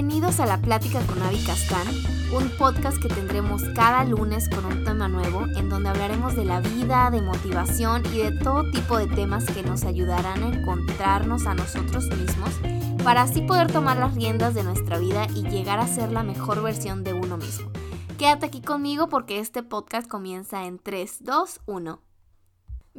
Bienvenidos a La Plática con Avi Castán, un podcast que tendremos cada lunes con un tema nuevo en donde hablaremos de la vida, de motivación y de todo tipo de temas que nos ayudarán a encontrarnos a nosotros mismos para así poder tomar las riendas de nuestra vida y llegar a ser la mejor versión de uno mismo. Quédate aquí conmigo porque este podcast comienza en 3, 2, 1.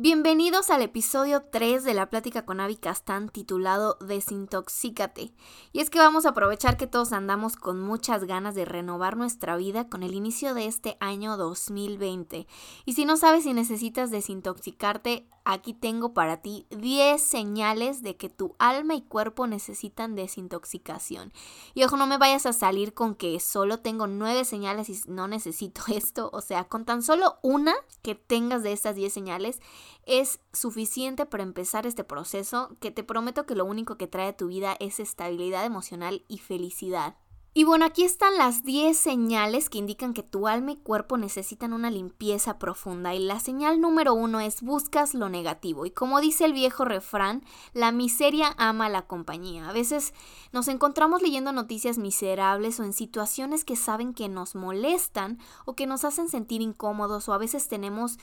Bienvenidos al episodio 3 de la plática con Avi Castán titulado Desintoxícate. Y es que vamos a aprovechar que todos andamos con muchas ganas de renovar nuestra vida con el inicio de este año 2020. Y si no sabes si necesitas desintoxicarte, aquí tengo para ti 10 señales de que tu alma y cuerpo necesitan desintoxicación. Y ojo, no me vayas a salir con que solo tengo 9 señales y no necesito esto. O sea, con tan solo una que tengas de estas 10 señales es suficiente para empezar este proceso que te prometo que lo único que trae a tu vida es estabilidad emocional y felicidad. Y bueno, aquí están las 10 señales que indican que tu alma y cuerpo necesitan una limpieza profunda. Y la señal número uno es buscas lo negativo. Y como dice el viejo refrán, la miseria ama la compañía. A veces nos encontramos leyendo noticias miserables o en situaciones que saben que nos molestan o que nos hacen sentir incómodos o a veces tenemos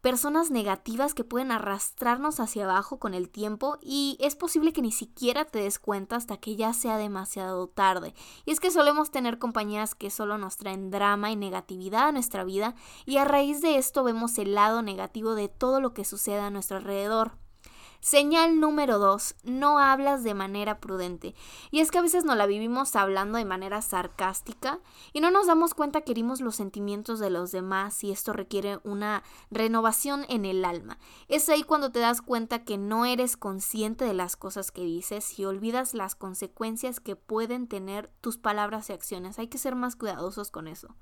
personas negativas que pueden arrastrarnos hacia abajo con el tiempo y es posible que ni siquiera te des cuenta hasta que ya sea demasiado tarde. Y es que solemos tener compañías que solo nos traen drama y negatividad a nuestra vida y a raíz de esto vemos el lado negativo de todo lo que sucede a nuestro alrededor. Señal número dos, no hablas de manera prudente. Y es que a veces no la vivimos hablando de manera sarcástica y no nos damos cuenta que herimos los sentimientos de los demás y esto requiere una renovación en el alma. Es ahí cuando te das cuenta que no eres consciente de las cosas que dices y olvidas las consecuencias que pueden tener tus palabras y acciones. Hay que ser más cuidadosos con eso.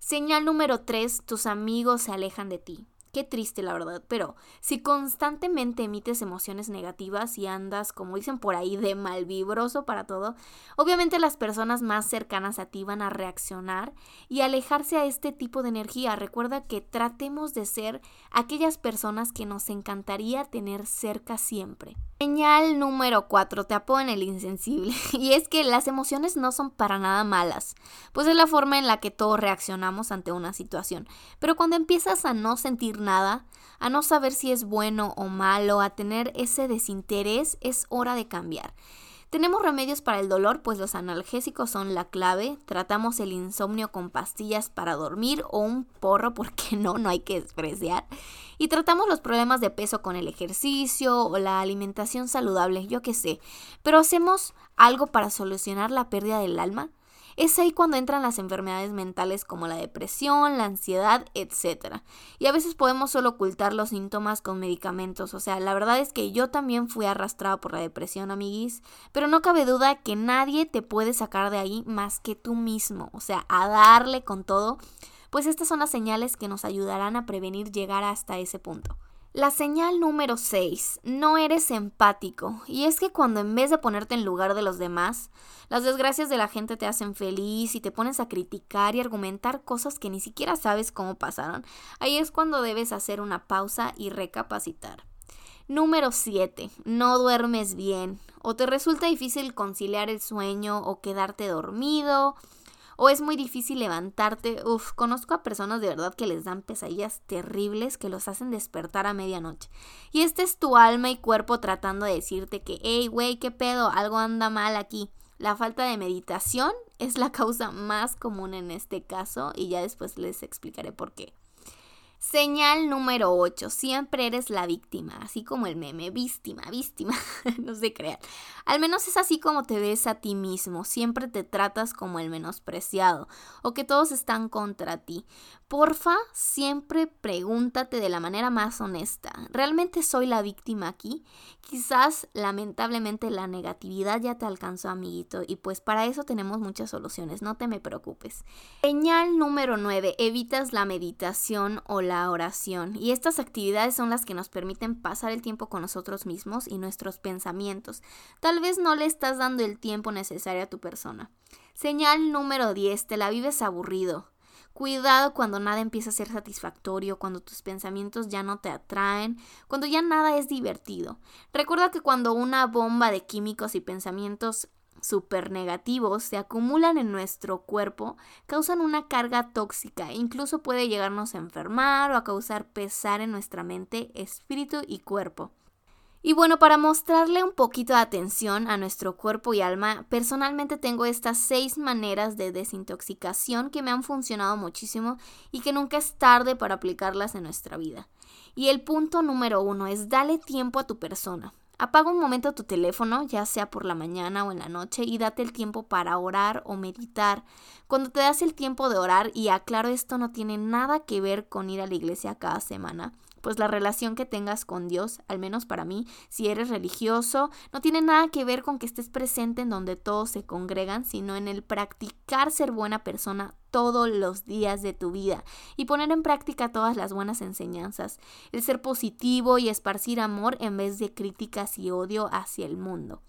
Señal número tres, tus amigos se alejan de ti. Qué triste, la verdad. Pero si constantemente emites emociones negativas y andas, como dicen por ahí, de malvibroso para todo, obviamente las personas más cercanas a ti van a reaccionar y alejarse a este tipo de energía. Recuerda que tratemos de ser aquellas personas que nos encantaría tener cerca siempre. Señal número 4. Te en el insensible. Y es que las emociones no son para nada malas, pues es la forma en la que todos reaccionamos ante una situación. Pero cuando empiezas a no sentir a no saber si es bueno o malo, a tener ese desinterés, es hora de cambiar. Tenemos remedios para el dolor, pues los analgésicos son la clave. Tratamos el insomnio con pastillas para dormir o un porro, porque no, no hay que despreciar. Y tratamos los problemas de peso con el ejercicio o la alimentación saludable, yo qué sé. Pero hacemos algo para solucionar la pérdida del alma. Es ahí cuando entran las enfermedades mentales como la depresión, la ansiedad, etc. Y a veces podemos solo ocultar los síntomas con medicamentos. O sea, la verdad es que yo también fui arrastrada por la depresión, amiguis. Pero no cabe duda que nadie te puede sacar de ahí más que tú mismo. O sea, a darle con todo. Pues estas son las señales que nos ayudarán a prevenir llegar hasta ese punto. La señal número 6. No eres empático. Y es que cuando en vez de ponerte en lugar de los demás, las desgracias de la gente te hacen feliz y te pones a criticar y argumentar cosas que ni siquiera sabes cómo pasaron, ahí es cuando debes hacer una pausa y recapacitar. Número 7. No duermes bien. O te resulta difícil conciliar el sueño o quedarte dormido o es muy difícil levantarte. Uf, conozco a personas de verdad que les dan pesadillas terribles que los hacen despertar a medianoche. Y este es tu alma y cuerpo tratando de decirte que, hey, güey, ¿qué pedo? Algo anda mal aquí. La falta de meditación es la causa más común en este caso y ya después les explicaré por qué. Señal número 8. Siempre eres la víctima, así como el meme, víctima, víctima, no se crean. Al menos es así como te ves a ti mismo, siempre te tratas como el menospreciado o que todos están contra ti. Porfa, siempre pregúntate de la manera más honesta, ¿realmente soy la víctima aquí? Quizás, lamentablemente, la negatividad ya te alcanzó, amiguito, y pues para eso tenemos muchas soluciones, no te me preocupes. Señal número 9. Evitas la meditación o la oración, y estas actividades son las que nos permiten pasar el tiempo con nosotros mismos y nuestros pensamientos. Tal vez no le estás dando el tiempo necesario a tu persona. Señal número 10. Te la vives aburrido. Cuidado cuando nada empieza a ser satisfactorio, cuando tus pensamientos ya no te atraen, cuando ya nada es divertido. Recuerda que cuando una bomba de químicos y pensamientos súper negativos se acumulan en nuestro cuerpo, causan una carga tóxica e incluso puede llegarnos a enfermar o a causar pesar en nuestra mente, espíritu y cuerpo. Y bueno, para mostrarle un poquito de atención a nuestro cuerpo y alma, personalmente tengo estas seis maneras de desintoxicación que me han funcionado muchísimo y que nunca es tarde para aplicarlas en nuestra vida. Y el punto número uno es dale tiempo a tu persona. Apaga un momento tu teléfono, ya sea por la mañana o en la noche, y date el tiempo para orar o meditar. Cuando te das el tiempo de orar, y aclaro esto no tiene nada que ver con ir a la iglesia cada semana, pues la relación que tengas con Dios, al menos para mí, si eres religioso, no tiene nada que ver con que estés presente en donde todos se congregan, sino en el practicar ser buena persona todos los días de tu vida y poner en práctica todas las buenas enseñanzas, el ser positivo y esparcir amor en vez de críticas y odio hacia el mundo.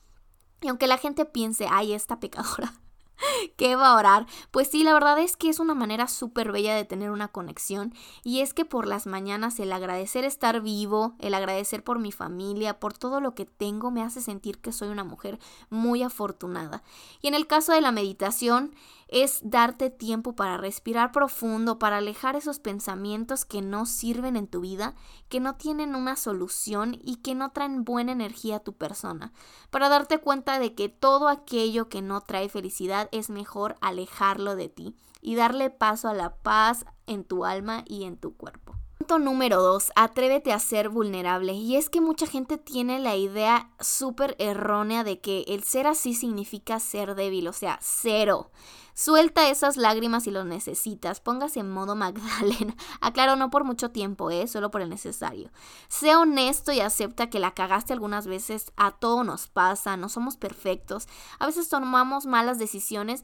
Y aunque la gente piense, ay, esta pecadora, ¿Qué va a orar? Pues sí, la verdad es que es una manera súper bella de tener una conexión y es que por las mañanas el agradecer estar vivo, el agradecer por mi familia, por todo lo que tengo, me hace sentir que soy una mujer muy afortunada. Y en el caso de la meditación, es darte tiempo para respirar profundo, para alejar esos pensamientos que no sirven en tu vida, que no tienen una solución y que no traen buena energía a tu persona, para darte cuenta de que todo aquello que no trae felicidad es mejor alejarlo de ti y darle paso a la paz en tu alma y en tu cuerpo. Punto número dos, atrévete a ser vulnerable. Y es que mucha gente tiene la idea súper errónea de que el ser así significa ser débil, o sea, cero. Suelta esas lágrimas si lo necesitas. Póngase en modo Magdalena. Aclaro, no por mucho tiempo, ¿eh? Solo por el necesario. Sé honesto y acepta que la cagaste algunas veces. A todo nos pasa. No somos perfectos. A veces tomamos malas decisiones.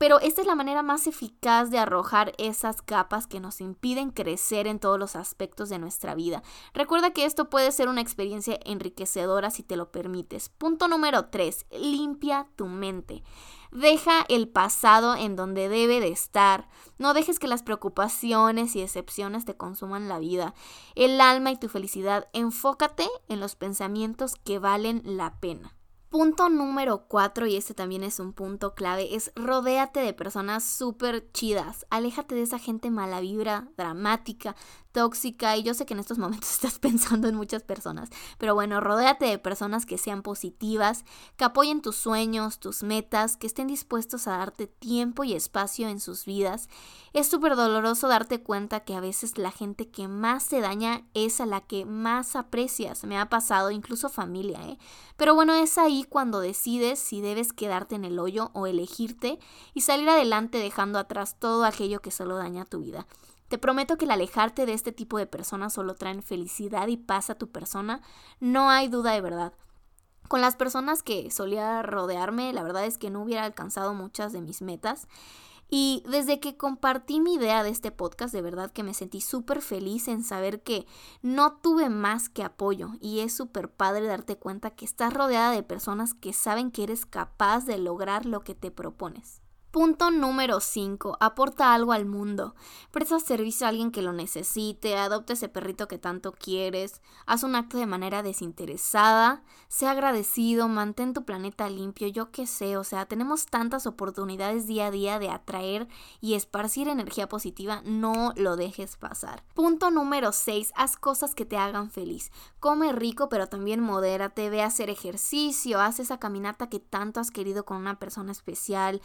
Pero esta es la manera más eficaz de arrojar esas capas que nos impiden crecer en todos los aspectos de nuestra vida. Recuerda que esto puede ser una experiencia enriquecedora si te lo permites. Punto número 3. Limpia tu mente. Deja el pasado en donde debe de estar. No dejes que las preocupaciones y decepciones te consuman la vida, el alma y tu felicidad. Enfócate en los pensamientos que valen la pena. Punto número cuatro, y este también es un punto clave, es rodéate de personas súper chidas. Aléjate de esa gente mala vibra, dramática, tóxica y yo sé que en estos momentos estás pensando en muchas personas, pero bueno, rodéate de personas que sean positivas, que apoyen tus sueños, tus metas, que estén dispuestos a darte tiempo y espacio en sus vidas. Es súper doloroso darte cuenta que a veces la gente que más te daña es a la que más aprecias. Me ha pasado incluso familia, ¿eh? Pero bueno, es ahí cuando decides si debes quedarte en el hoyo o elegirte y salir adelante dejando atrás todo aquello que solo daña tu vida. Te prometo que el alejarte de este tipo de personas solo traen felicidad y paz a tu persona. No hay duda de verdad. Con las personas que solía rodearme, la verdad es que no hubiera alcanzado muchas de mis metas. Y desde que compartí mi idea de este podcast, de verdad que me sentí súper feliz en saber que no tuve más que apoyo. Y es súper padre darte cuenta que estás rodeada de personas que saben que eres capaz de lograr lo que te propones. Punto número 5. Aporta algo al mundo. Presta servicio a alguien que lo necesite, adopta ese perrito que tanto quieres, haz un acto de manera desinteresada, sea agradecido, mantén tu planeta limpio, yo qué sé, o sea, tenemos tantas oportunidades día a día de atraer y esparcir energía positiva, no lo dejes pasar. Punto número 6. Haz cosas que te hagan feliz. Come rico, pero también modérate, ve a hacer ejercicio, haz esa caminata que tanto has querido con una persona especial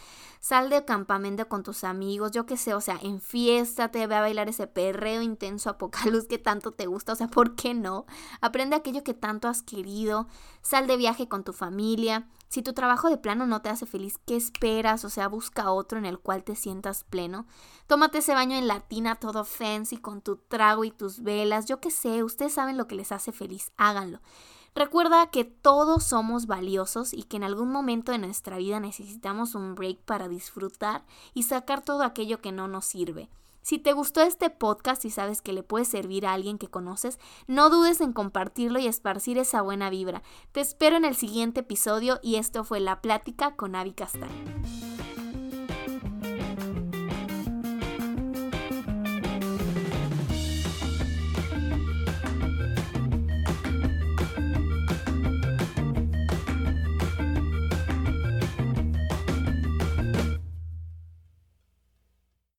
de campamento con tus amigos, yo qué sé, o sea, enfiéstate, ve a bailar ese perreo intenso apocaluz que tanto te gusta, o sea, ¿por qué no? Aprende aquello que tanto has querido, sal de viaje con tu familia. Si tu trabajo de plano no te hace feliz, ¿qué esperas? O sea, busca otro en el cual te sientas pleno. Tómate ese baño en latina todo fancy con tu trago y tus velas. Yo qué sé, ustedes saben lo que les hace feliz, háganlo. Recuerda que todos somos valiosos y que en algún momento de nuestra vida necesitamos un break para disfrutar y sacar todo aquello que no nos sirve. Si te gustó este podcast y sabes que le puede servir a alguien que conoces, no dudes en compartirlo y esparcir esa buena vibra. Te espero en el siguiente episodio y esto fue La Plática con Avi Castaño.